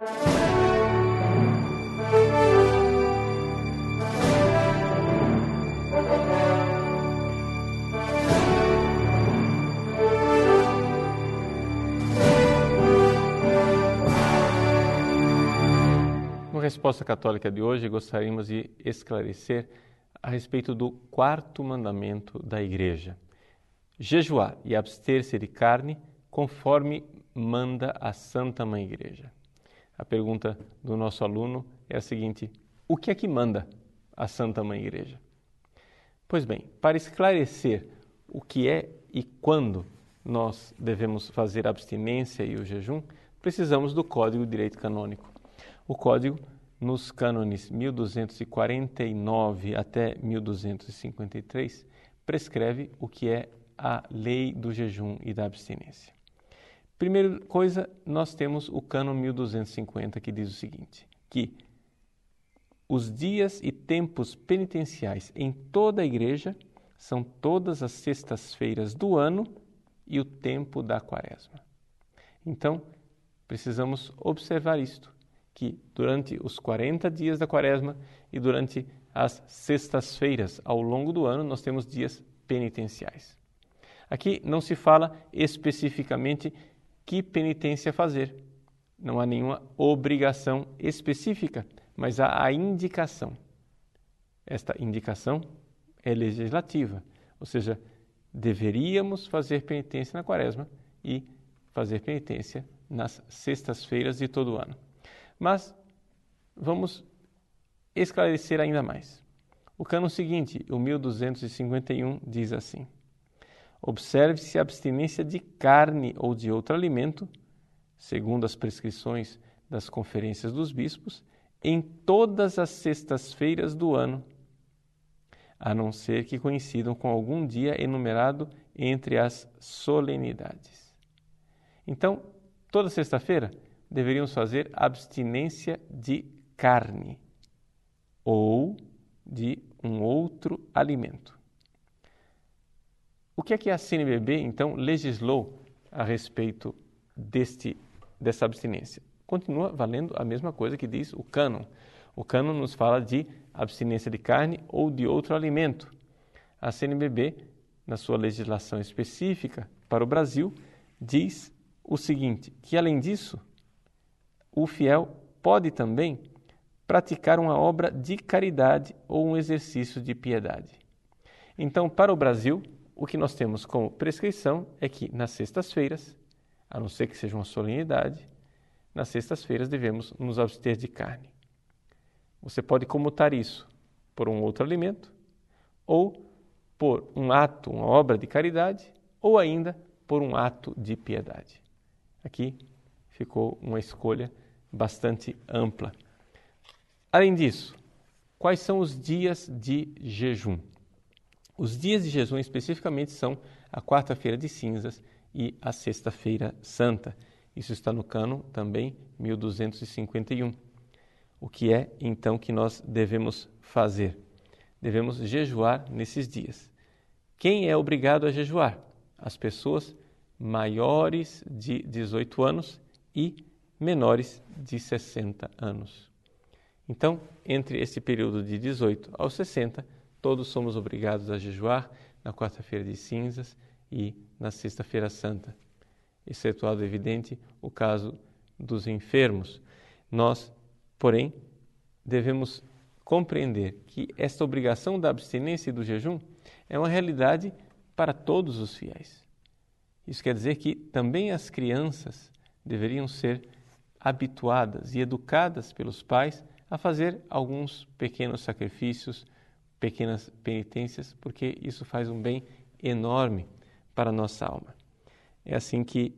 Na resposta católica de hoje, gostaríamos de esclarecer a respeito do quarto mandamento da Igreja: jejuar e abster-se de carne, conforme manda a Santa Mãe Igreja. A pergunta do nosso aluno é a seguinte: o que é que manda a Santa Mãe Igreja? Pois bem, para esclarecer o que é e quando nós devemos fazer a abstinência e o jejum, precisamos do Código de Direito Canônico. O Código nos cânones 1249 até 1253, prescreve o que é a lei do jejum e da abstinência. Primeira coisa, nós temos o cânon 1250 que diz o seguinte: que os dias e tempos penitenciais em toda a igreja são todas as sextas-feiras do ano e o tempo da quaresma. Então, precisamos observar isto que durante os 40 dias da quaresma e durante as sextas-feiras ao longo do ano nós temos dias penitenciais. Aqui não se fala especificamente que penitência fazer. Não há nenhuma obrigação específica, mas há a indicação. Esta indicação é legislativa, ou seja, deveríamos fazer penitência na quaresma e fazer penitência nas sextas-feiras de todo o ano. Mas vamos esclarecer ainda mais. O cano seguinte, o 1251, diz assim: Observe-se a abstinência de carne ou de outro alimento, segundo as prescrições das conferências dos bispos, em todas as sextas-feiras do ano, a não ser que coincidam com algum dia enumerado entre as solenidades. Então, toda sexta-feira deveríamos fazer abstinência de carne ou de um outro alimento. O que é que a CNBB então legislou a respeito deste dessa abstinência? Continua valendo a mesma coisa que diz o cânon. O cânon nos fala de abstinência de carne ou de outro alimento. A CNBB, na sua legislação específica para o Brasil, diz o seguinte: que além disso, o fiel pode também praticar uma obra de caridade ou um exercício de piedade. Então, para o Brasil, o que nós temos como prescrição é que nas sextas-feiras, a não ser que seja uma solenidade, nas sextas-feiras devemos nos abster de carne. Você pode comutar isso por um outro alimento, ou por um ato, uma obra de caridade, ou ainda por um ato de piedade. Aqui ficou uma escolha bastante ampla. Além disso, quais são os dias de jejum? Os dias de jejum especificamente são a quarta-feira de cinzas e a sexta-feira santa. Isso está no cano também 1251. O que é então que nós devemos fazer? Devemos jejuar nesses dias. Quem é obrigado a jejuar? As pessoas maiores de 18 anos e menores de 60 anos. Então, entre esse período de 18 aos 60, todos somos obrigados a jejuar na quarta-feira de cinzas e na sexta-feira santa, excetuado, evidente, o caso dos enfermos. Nós, porém, devemos compreender que esta obrigação da abstinência e do jejum é uma realidade para todos os fiéis. Isso quer dizer que também as crianças deveriam ser habituadas e educadas pelos pais a fazer alguns pequenos sacrifícios, pequenas penitências, porque isso faz um bem enorme para a nossa alma. É assim que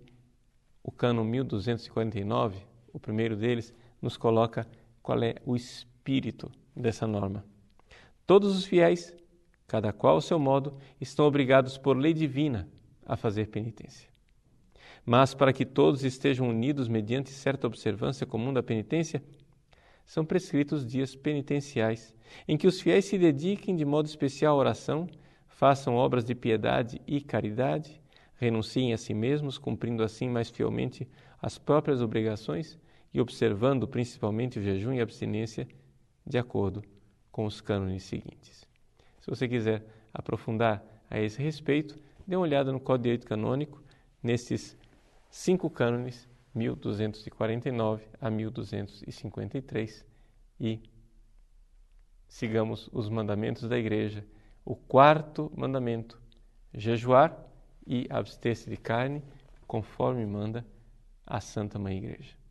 o cano 1249, o primeiro deles, nos coloca qual é o espírito dessa norma. Todos os fiéis, cada qual ao seu modo, estão obrigados por lei divina a fazer penitência. Mas para que todos estejam unidos mediante certa observância comum da penitência, são prescritos dias penitenciais, em que os fiéis se dediquem de modo especial à oração, façam obras de piedade e caridade, renunciem a si mesmos, cumprindo assim mais fielmente as próprias obrigações e observando principalmente o jejum e a abstinência de acordo com os cânones seguintes. Se você quiser aprofundar a esse respeito, dê uma olhada no Código de Direito Canônico, nesses cinco cânones, 1249 a 1253, e sigamos os mandamentos da Igreja. O quarto mandamento, jejuar e abster-se de carne, conforme manda a Santa Mãe Igreja.